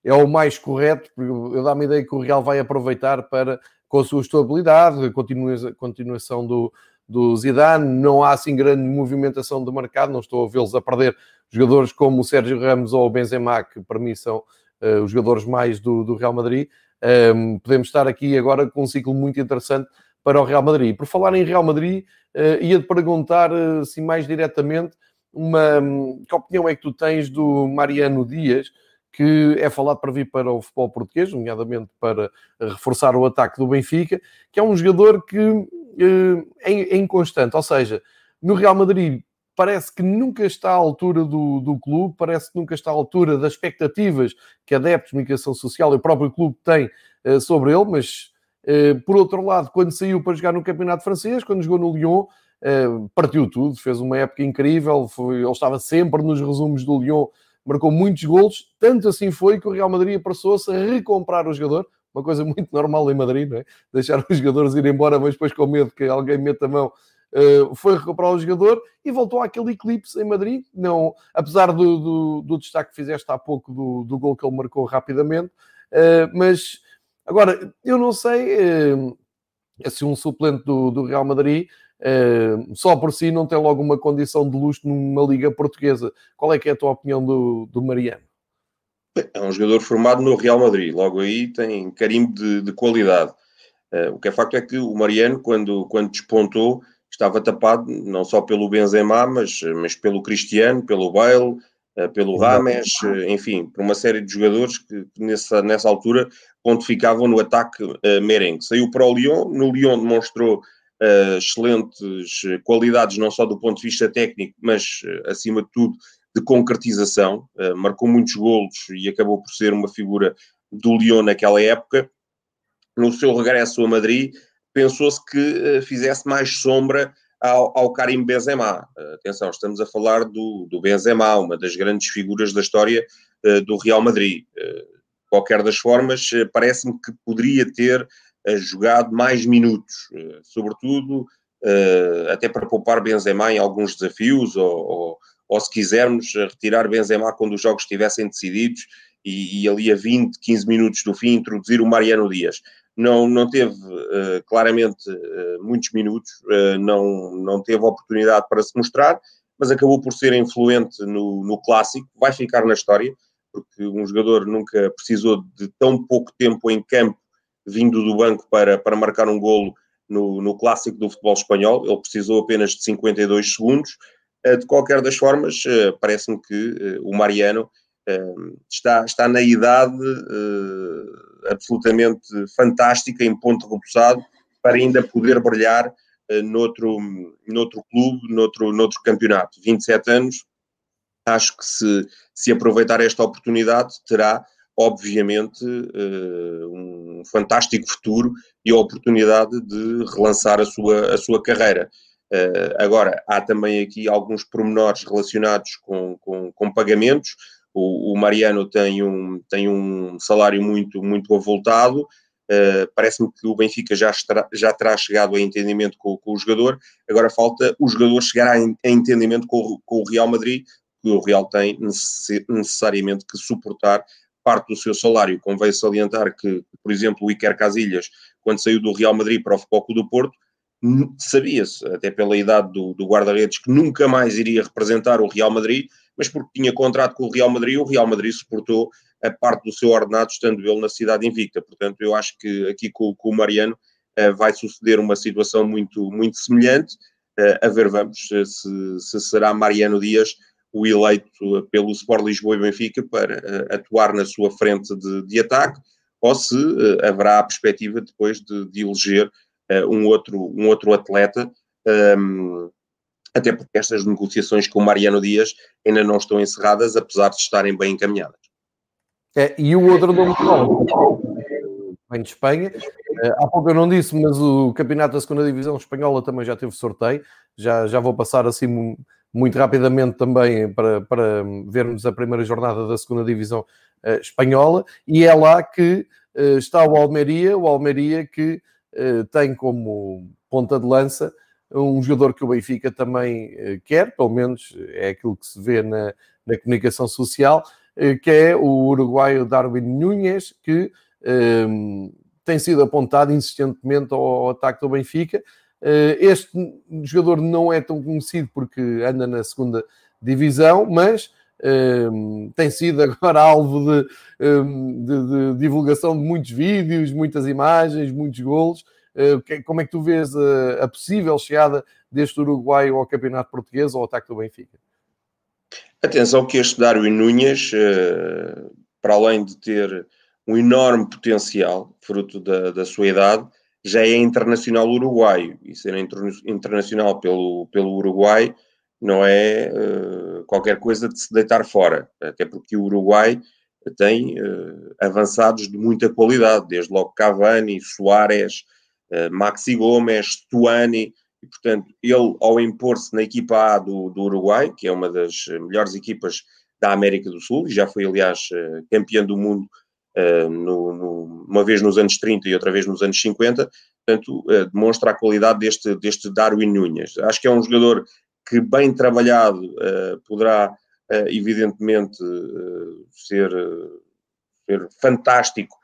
é o mais correto, porque eu dá-me a ideia que o Real vai aproveitar para, com a sua estabilidade, a continuação do, do Zidane, não há assim grande movimentação de mercado, não estou a vê-los a perder jogadores como o Sérgio Ramos ou o Benzema, que para mim são uh, os jogadores mais do, do Real Madrid. Um, ehm, podemos estar aqui agora com um ciclo muito interessante para o Real Madrid. Por falar em Real Madrid, uh, ia-te perguntar, uh, assim, mais diretamente, uma, um, que opinião é que tu tens do Mariano Dias, que é falado para vir para o futebol português, nomeadamente para reforçar o ataque do Benfica, que é um jogador que uh, é, é inconstante, ou seja, no Real Madrid parece que nunca está à altura do, do clube, parece que nunca está à altura das expectativas que adeptos de comunicação social e o próprio clube tem uh, sobre ele, mas eh, por outro lado, quando saiu para jogar no Campeonato Francês, quando jogou no Lyon, eh, partiu tudo, fez uma época incrível, foi, ele estava sempre nos resumos do Lyon, marcou muitos golos, tanto assim foi que o Real Madrid passou-se a recomprar o jogador, uma coisa muito normal em Madrid, não é? Deixar os jogadores ir embora, mas depois com medo que alguém meta a mão, uh, foi recuperar o jogador e voltou àquele eclipse em Madrid. Não, apesar do, do, do destaque que fizeste há pouco do, do gol que ele marcou rapidamente, uh, mas Agora, eu não sei eh, se um suplente do, do Real Madrid eh, só por si não tem logo uma condição de luxo numa liga portuguesa. Qual é que é a tua opinião do, do Mariano? É um jogador formado no Real Madrid, logo aí tem carimbo de, de qualidade. Uh, o que é facto é que o Mariano, quando, quando despontou, estava tapado não só pelo Benzema, mas, mas pelo Cristiano, pelo Bale, uh, pelo Rames, uh, enfim, por uma série de jogadores que, que nessa, nessa altura pontificavam no ataque uh, merengue. Saiu para o Lyon, no Lyon demonstrou uh, excelentes qualidades, não só do ponto de vista técnico, mas, uh, acima de tudo, de concretização. marcou muitos golos e acabou por ser uma figura do Lyon naquela época. no seu regresso a Madrid, pensou-se que uh, fizesse mais sombra ao, ao Karim Benzema. Uh, atenção, estamos a falar do, do Benzema, uma das grandes figuras da história uh, do Real Madrid. qualquer das formas, parece-me que poderia ter jogado mais minutos, sobretudo até para poupar Benzema em alguns desafios, ou, ou, ou se quisermos retirar Benzema quando os jogos estivessem decididos e, e, ali a 20, 15 minutos do fim introduzir o Mariano Dias. Não, não teve claramente muitos minutos, não, não teve oportunidade para se mostrar, mas acabou por ser influente no, no clássico, vai ficar na história, porque um jogador nunca precisou de tão pouco tempo em campo vindo do banco para, para marcar um golo no, no clássico do futebol espanhol, ele precisou apenas de 52 segundos. De qualquer das formas, parece-me que o Mariano está, está na idade absolutamente fantástica, em ponto repousado, para ainda poder brilhar noutro, noutro clube, noutro, noutro campeonato. 27 anos, acho que se, se aproveitar esta oportunidade, terá, obviamente, uh, um fantástico futuro e a oportunidade de relançar a sua, a sua carreira. Uh, agora, há também aqui alguns pormenores relacionados com, com, com pagamentos. O, o, Mariano tem um, tem um salário muito, muito avultado. Uh, Parece-me que o Benfica já, estará, já terá chegado a entendimento com, com, o jogador. Agora falta o jogador chegar a, a entendimento com, com, o Real Madrid, que o Real tem necess, necessariamente que suportar parte do seu salário. Convém salientar que, por exemplo, o Iker Casilhas, quando saiu do Real Madrid para o Foco do Porto, sabia-se, até pela idade do, do guarda-redes, que nunca mais iria representar o Real Madrid, mas porque tinha contrato com o Real Madrid, o Real Madrid suportou a parte do seu ordenado, estando ele na cidade invicta. Portanto, eu acho que aqui com, com o Mariano uh, vai suceder uma situação muito, muito semelhante. Uh, a ver, vamos, se, se, será Mariano Dias o eleito pelo Sport Lisboa e Benfica para uh, atuar na sua frente de, de ataque, ou se haverá a perspectiva depois de, de eleger um, outro, um outro atleta. Um, ehm, até porque estas negociações com Mariano Dias ainda não estão encerradas, apesar de estarem bem encaminhadas. É, e o outro nome vem de Espanha. Eh, há pouco eu não disse, mas o campeonato da segunda divisão espanhola também já teve sorteio. Já, já vou passar assim muito rapidamente também para, para vermos a primeira jornada da segunda divisão uh, espanhola. E é lá que uh, está o Almeria, o Almeria que uh, tem como ponta de lança um jogador que o Benfica também quer, pelo menos é aquilo que se vê na, na comunicação social, que é o uruguaio Darwin Nunes, que tem sido apontado insistentemente ao, ao ataque do Benfica. Uh, este jogador não é tão conhecido porque anda na segunda divisão, mas um, ehm, tem sido agora alvo de, ehm, de, de divulgação de muitos vídeos, muitas imagens, muitos golos. Eh, como é que tu vês a, a possível chegada deste Uruguai ao Campeonato Português ou ao ataque do Benfica? Atenção que este Darwin Nunes, eh, para além de ter um enorme potencial, fruto da, da sua idade, já é internacional uruguaio. E ser internacional pelo, pelo Uruguai não é uh, qualquer coisa de se deitar fora. Até porque o Uruguai tem uh, avançados de muita qualidade, desde logo Cavani, Soares, eh, Maxi Gomes, Tuani, e portanto ele ao impor-se na equipa A do, do Uruguai, que é uma das melhores equipas da América do Sul, e já foi aliás campeão do mundo uh, no, no, uma vez nos anos 30 e outra vez nos anos 50, portanto uh, demonstra a qualidade deste, deste Darwin Nunes. Acho que é um jogador que bem trabalhado uh, poderá evidentemente ser, ser fantástico,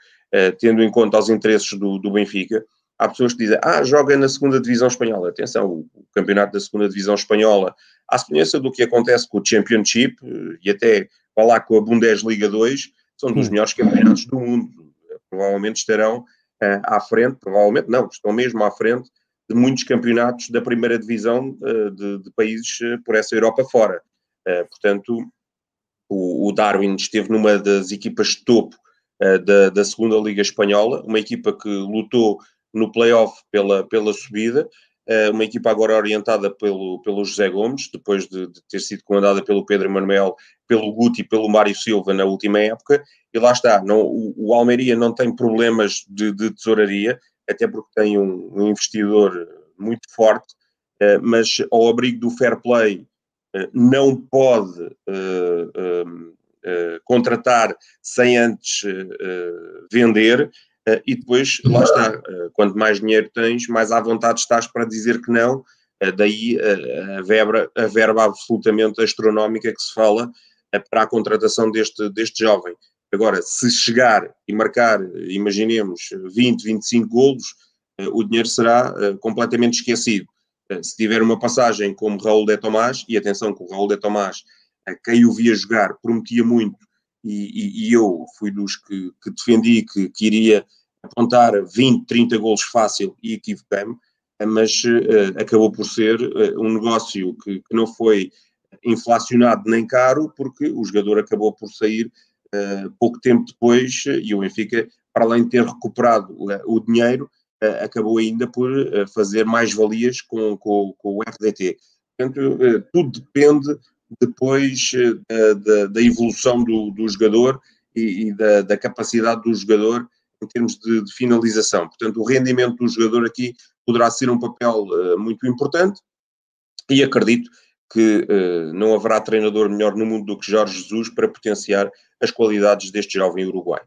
tendo em conta os interesses do, do Benfica, há pessoas que dizem, ah, joga na segunda divisão espanhola. Atenção, o, campeonato da segunda divisão espanhola, à semelhança do que acontece com o Championship e até vai lá com a Bundesliga 2, são dos melhores campeonatos do mundo. Provavelmente estarão uh, à frente, provavelmente não, estão mesmo à frente de muitos campeonatos da primeira divisão uh, de, de, países uh, por essa Europa fora. portanto, o, o, Darwin esteve numa das equipas de topo da, da segunda Liga Espanhola, uma equipa que lutou no playoff pela, pela subida. Uma equipa agora orientada pelo, pelo José Gomes, depois de, de ter sido comandada pelo Pedro Manuel, pelo Guti e pelo Mário Silva na última época, e lá está, não, o, o Almeria não tem problemas de, de tesouraria, até porque tem um, um investidor muito forte, uh, mas ao abrigo do fair play uh, não pode uh, contratar sem antes vender, e depois, lá está, quanto mais dinheiro tens, mais à vontade estás para dizer que não, daí a verba, a verba absolutamente astronómica que se fala para a contratação deste, deste jovem. Agora, se chegar e marcar, imaginemos, 20, 25 golos, o dinheiro será completamente esquecido. Se tiver uma passagem como Raul de Tomás, e atenção que o Raul de Tomás, quem o via jogar, prometia muito, e, e, e eu fui dos que, que defendi que, que, iria apontar 20, 30 golos fácil e equivoquei-me, mas uh, acabou por ser uh, um negócio que, que, não foi inflacionado nem caro, porque o jogador acabou por sair uh, pouco tempo depois e o Benfica, para além de ter recuperado o dinheiro, acabou ainda por fazer mais valias com, com, com, o RDT. Portanto, tudo depende depois da, da, evolução do, do jogador e, e da, da, capacidade do jogador em termos de, de, finalização. Portanto, o rendimento do jogador aqui poderá ser um papel muito importante e acredito que uh, não haverá treinador melhor no mundo do que Jorge Jesus para potenciar as qualidades deste jovem uruguai.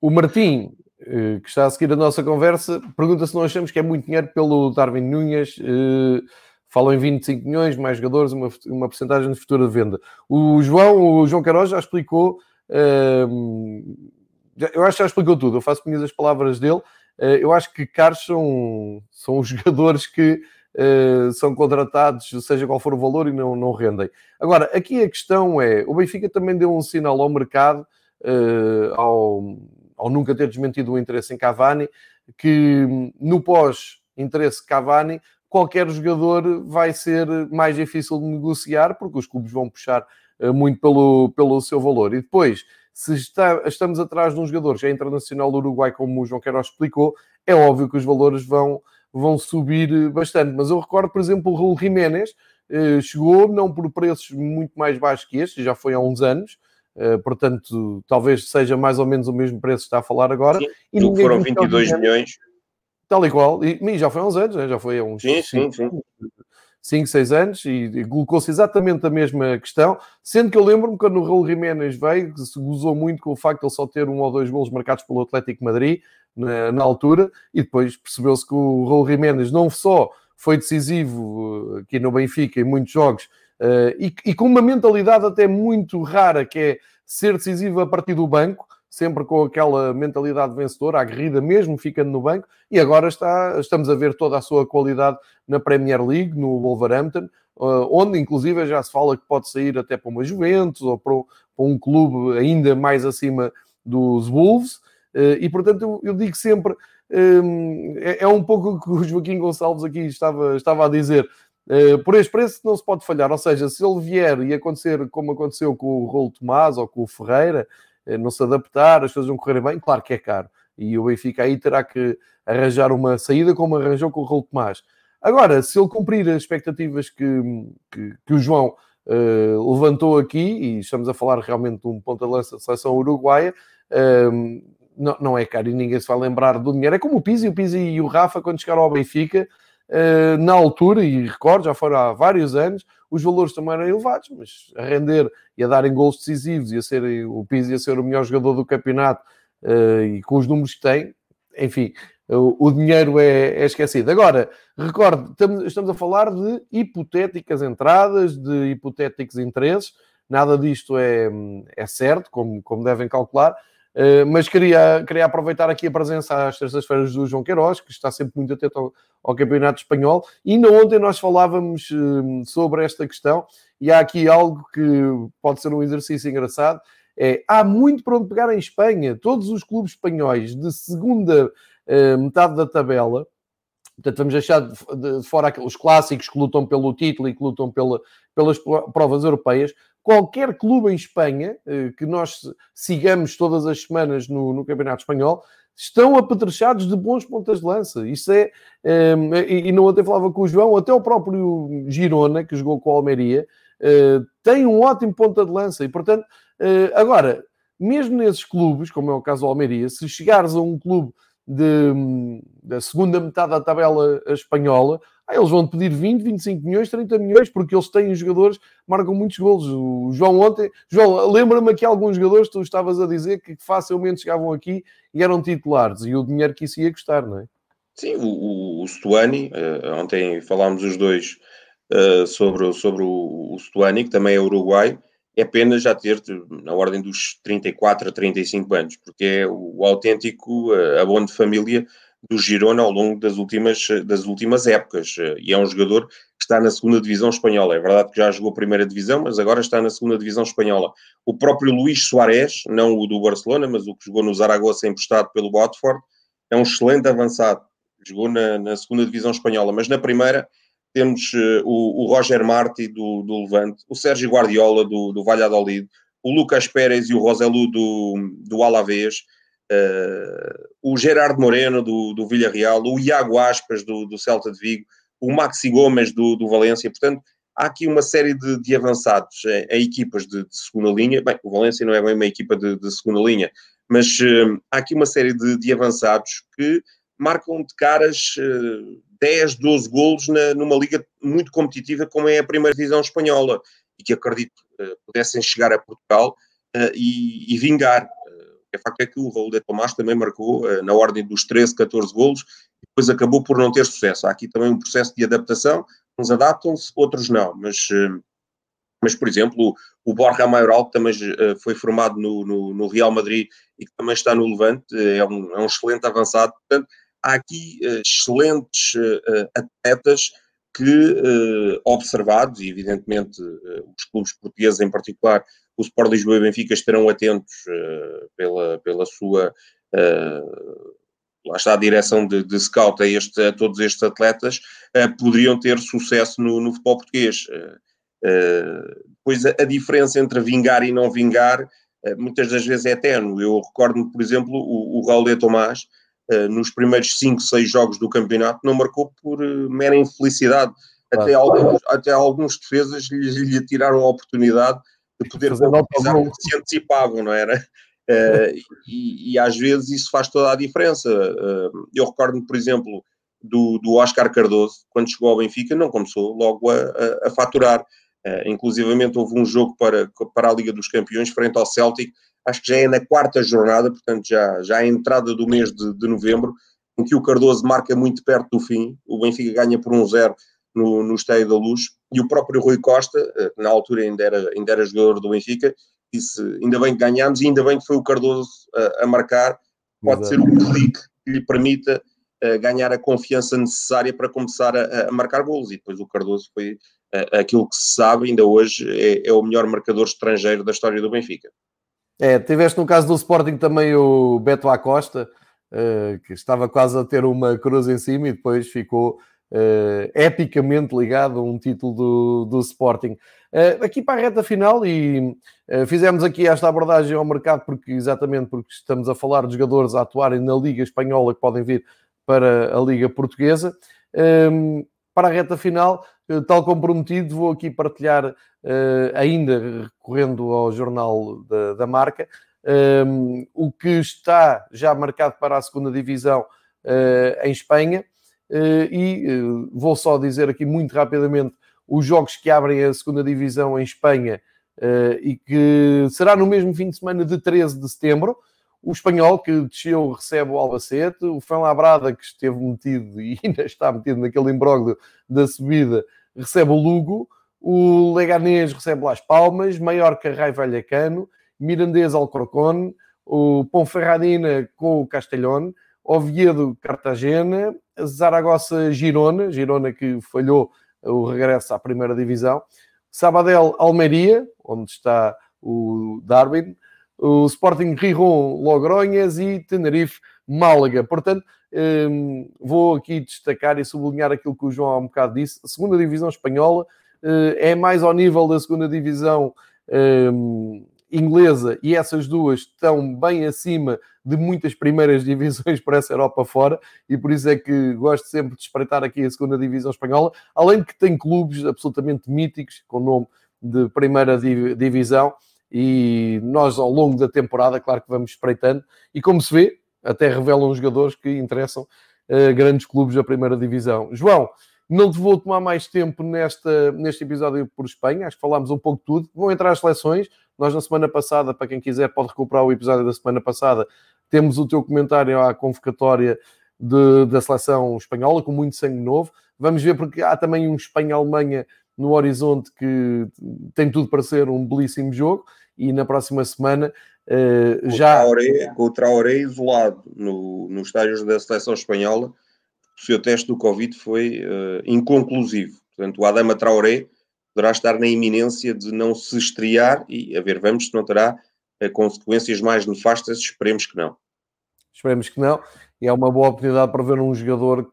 O Martim, uh, que está a seguir a nossa conversa, pergunta se não achamos que é muito dinheiro pelo Darwin. Uh, falam em 25 milhões, mais jogadores, uma, uma porcentagem de futura venda. O João, o João Queiroz já explicou, eu acho que já explicou tudo, eu faço minhas as palavras dele. eu acho que caros são, são os jogadores que uh, são contratados, seja qual for o valor, e não, não rendem. Agora, aqui a questão é: o Benfica também deu um sinal ao mercado, uh, ao, ao nunca ter desmentido o interesse em Cavani, que no pós-interesse Cavani, qualquer jogador vai ser mais difícil de negociar, porque os clubes vão puxar muito pelo, pelo seu valor. E depois, se está, estamos atrás de um jogador que é internacional do Uruguai, como o João Queiroz explicou, é óbvio que os valores vão, vão subir eh, bastante. Mas eu recordo, por exemplo, o Raul Jiménez eh, chegou não por preços muito mais baixos que este, já foi há uns anos, eh, portanto, talvez seja mais ou menos o mesmo preço que está a falar agora. Sim, e ninguém foram 22 milhões. Tal e qual, e, e já foi há uns anos, né? já foi há uns sim, sim, sim. 5, 6 anos e, colocou-se exatamente a mesma questão, sendo que eu lembro-me quando o Raul Jiménez veio, que se gozou muito com o facto de ele só ter um ou dois golos marcados pelo Atlético Madrid na, na altura, e depois percebeu-se que o Raul Jiménez não só foi decisivo uh, aqui no Benfica em muitos jogos, uh, e, e com uma mentalidade até muito rara, que é ser decisivo a partir do banco, sempre com aquela mentalidade vencedora, aguerrida, mesmo ficando no banco, e agora está, estamos a ver toda a sua qualidade na Premier League, no Wolverhampton, onde inclusive já se fala que pode sair até para uma Juventus ou para, um clube ainda mais acima dos Wolves, e portanto eu, digo sempre, hum, é, é um pouco o que o Joaquim Gonçalves aqui estava, estava a dizer, por este preço não se pode falhar, ou seja, se ele vier e acontecer como aconteceu com o Rolo Tomás ou com o Ferreira, eh, não se adaptar, as coisas não correrem bem, claro que é caro. E o Benfica aí terá que arranjar uma saída como arranjou com o Raul Tomás. Agora, se ele cumprir as expectativas que, que, que o João uh, levantou aqui, e estamos a falar realmente de um ponto de lança da seleção uruguaia, uh, não, não, é caro e ninguém se vai lembrar do dinheiro. É como o Pizzi, o Pizzi e o Rafa, quando chegaram ao Benfica, uh, na altura, e recordo, já foram há vários anos, os valores também eram elevados, mas a render e a darem gols decisivos e a ser o Pizzi a ser o melhor jogador do campeonato uh, e com os números que tem, enfim, o, dinheiro é, é, esquecido. Agora, recorde, estamos, estamos a falar de hipotéticas entradas, de hipotéticos interesses, nada disto é, é certo, como, como devem calcular, Uh, mas queria, queria aproveitar aqui a presença às terças-feiras do João Queiroz, que está sempre muito atento ao, ao Campeonato Espanhol. E ainda ontem nós falávamos uh, sobre esta questão, e há aqui algo que pode ser um exercício engraçado. É, há muito para onde pegar em Espanha. Todos os clubes espanhóis de segunda uh, metade da tabela, portanto, vamos deixar de, de, de fora os clássicos que lutam pelo título e que lutam pela, pelas provas europeias, qualquer clube em Espanha eh, que nós sigamos todas as semanas no, no Campeonato Espanhol estão apetrechados de bons pontas de lança. Isso é, um, e, e não até falava com o João, até o próprio Girona, que jogou com a Almeria, uh, tem um ótimo ponta de lança. E, portanto, uh, agora, mesmo nesses clubes, como é o caso do Almeria, se chegares a um clube de, da segunda metade da tabela espanhola, aí eles vão pedir 20, 25 milhões, 30 milhões, porque eles têm jogadores, marcam muitos golos. O João ontem, João, lembra-me aqui alguns jogadores, tu estavas a dizer que facilmente chegavam aqui e eram titulares, e o dinheiro que isso ia custar, não é? Sim, o, o, o Stuani, uh, ontem falámos os dois uh, sobre, sobre o, o Stuani, que também é uruguai, é pena já ter na ordem dos 34 a 35 anos, porque é o, autêntico uh, abono de família do Girona ao longo das últimas, das últimas épocas. Uh, e é um jogador que está na segunda divisão espanhola. É verdade que já jogou a primeira divisão, mas agora está na segunda divisão espanhola. O próprio Luís Soares, não o do Barcelona, mas o que jogou no Zaragoza emprestado pelo Watford, é um excelente avançado. Jogou na, na segunda divisão espanhola, mas na primeira temos uh, o, o, Roger Marti do, do Levante, o Sérgio Guardiola do, do Valladolid, o Lucas Pérez e o Roselu do, do Alavés, uh, o Gerardo Moreno do, do Villarreal, o Iago Aspas do, do Celta de Vigo, o Maxi Gomes do, do Valência. Portanto, há aqui uma série de, de avançados em, em equipas de, de, segunda linha. Bem, o Valência não é bem uma equipa de, de segunda linha, mas uh, há aqui uma série de, de avançados que marcam de caras uh, 10, 12 golos na, numa liga muito competitiva como é a primeira divisão espanhola e que acredito uh, pudessem chegar a Portugal uh, e, e, vingar. Uh, o facto é que o Raul de Tomás também marcou na ordem dos 13, 14 golos e depois acabou por não ter sucesso. Há aqui também um processo de adaptação, uns adaptam-se, outros não, mas, mas por exemplo, o, o Borja Maioral, que também foi formado no, no, no, Real Madrid e que também está no Levante, é um, é um excelente avançado, portanto, há aqui uh, excelentes uh, atletas que, observados, e evidentemente os clubes portugueses em particular, o Sport Lisboa e Benfica estarão atentos pela, pela sua lá está a direção de, de scout a, este, a, todos estes atletas, uh, poderiam ter sucesso no, no futebol português. Uh, depois a, a, diferença entre vingar e não vingar, uh, muitas das vezes é eterno. Eu recordo-me, por exemplo, o, o Raul de Tomás, eh, nos primeiros 5, 6 jogos do campeonato, não marcou por uh, mera infelicidade. Até, alguns, até alguns defesas lhe, lhe tiraram a oportunidade de poder concretizar o que se antecipavam, não era? Uh, e, e, às vezes isso faz toda a diferença. Uh, eu recordo-me, por exemplo, do, do Oscar Cardoso, quando chegou ao Benfica, não começou logo a, a, a faturar. Uh, inclusivamente houve um jogo para, para a Liga dos Campeões frente ao Celtic, acho que já é na quarta jornada, portanto já, já é a entrada do mês de, de novembro, em que o Cardoso marca muito perto do fim, o Benfica ganha por um zero no, no Estádio da Luz, e o próprio Rui Costa, eh, na altura ainda era, ainda era jogador do Benfica, disse, ainda bem que ganhámos e ainda bem que foi o Cardoso a, a marcar, pode Exato. ser um clique que lhe permita uh, ganhar a confiança necessária para começar a, a marcar golos, e depois o Cardoso foi uh, aquilo que se sabe, ainda hoje é, é o melhor marcador estrangeiro da história do Benfica. É, tiveste no caso do Sporting também o Beto Acosta, uh, que estava quase a ter uma cruz em cima e depois ficou uh, epicamente ligado a um título do, do Sporting. Uh, aqui para a reta final, e fizemos aqui esta abordagem ao mercado, porque exatamente porque estamos a falar de jogadores a atuarem na Liga Espanhola que podem vir para a Liga Portuguesa. Um, para a reta final, tal como prometido, vou aqui partilhar uh, ainda recorrendo ao jornal da, da marca, um, ehm, o que está já marcado para a segunda divisão uh, em Espanha. Uh, e vou só dizer aqui muito rapidamente os jogos que abrem a segunda divisão em Espanha e que será no mesmo fim de semana de 13 de setembro. O espanhol que desceu recebe o Albacete, o Fuenlabrada que esteve metido e ainda está metido naquele imbróglio da subida recebe o Lugo, o Leganés recebe Las Palmas, Maiorca Rai Vallecano, Mirandês Alcorcón, o Ponferradina com o Castelhón, Oviedo Cartagena, Zaragoza Girona, Girona que falhou o regresso à primeira divisão, Sabadell Almeria, onde está o Darwin, o Sporting Rijon Logronhas e Tenerife Málaga. Portanto, hum, vou aqui destacar e sublinhar aquilo que o João há um bocado disse. A segunda divisão espanhola eh, é mais ao nível da segunda divisão ehm, inglesa e essas duas estão bem acima de muitas primeiras divisões para essa Europa fora e por isso é que gosto sempre de espreitar aqui a segunda divisão espanhola, além de que tem clubes absolutamente míticos com nome de primeira divisão e nós ao longo da temporada, claro que vamos espreitando e como se vê, até revelam jogadores que interessam uh, grandes clubes da primeira divisão. João, não te vou tomar mais tempo nesta, neste episódio por Espanha, acho que falámos um pouco de tudo. Vão entrar as seleções. Nós, na semana passada, para quem quiser, pode recuperar o episódio da semana passada. Temos o teu comentário à convocatória de, da seleção espanhola, com muito sangue novo. Vamos ver, porque há também um Espanha-Alemanha no horizonte que tem tudo para ser um belíssimo jogo. E na próxima semana uh, já. Traoré, com o Traoré isolado no, nos estágios da seleção espanhola o seu teste do Covid foi uh, inconclusivo. Portanto, o Adama Traoré poderá estar na iminência de não se estrear e, a ver, vamos se não terá uh, consequências mais nefastas, esperemos que não. Esperemos que não. E é uma boa oportunidade para ver um jogador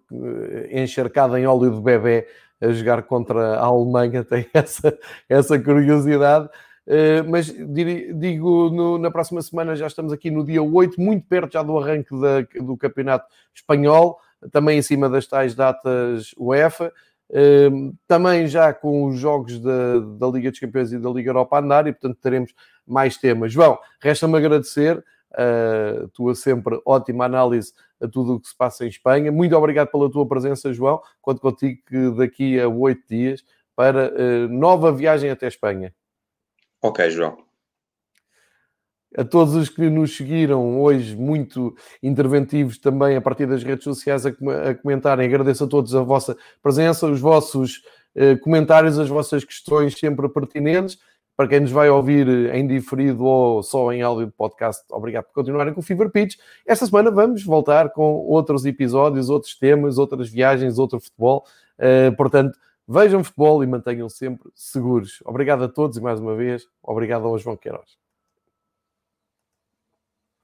encharcado em óleo de bebê a jogar contra a Alemanha, tem essa, essa curiosidade. Uh, mas digo, no, na próxima semana já estamos aqui no dia 8, muito perto já do arranque da, do campeonato espanhol também em cima das tais datas UEFA. Ehm, também já com os jogos da, da Liga dos Campeões e da Liga Europa a andar, e portanto teremos mais temas. João, resta-me agradecer a tua sempre ótima análise a tudo o que se passa em Espanha. Muito obrigado pela tua presença, João. Conto contigo que daqui a oito dias para uh, nova viagem até Espanha. Ok, João a todos os que nos seguiram hoje, muito interventivos também a partir das redes sociais a, a comentarem. Agradeço a todos a vossa presença, os vossos eh, comentários, as vossas questões sempre pertinentes. Para quem nos vai ouvir em diferido ou só em áudio de podcast, obrigado por continuarem com o Fever Pitch. Esta semana vamos voltar com outros episódios, outros temas, outras viagens, outro futebol. Uh, portanto, vejam futebol e mantenham sempre seguros. Obrigado a todos e mais uma vez, obrigado ao João Queiroz.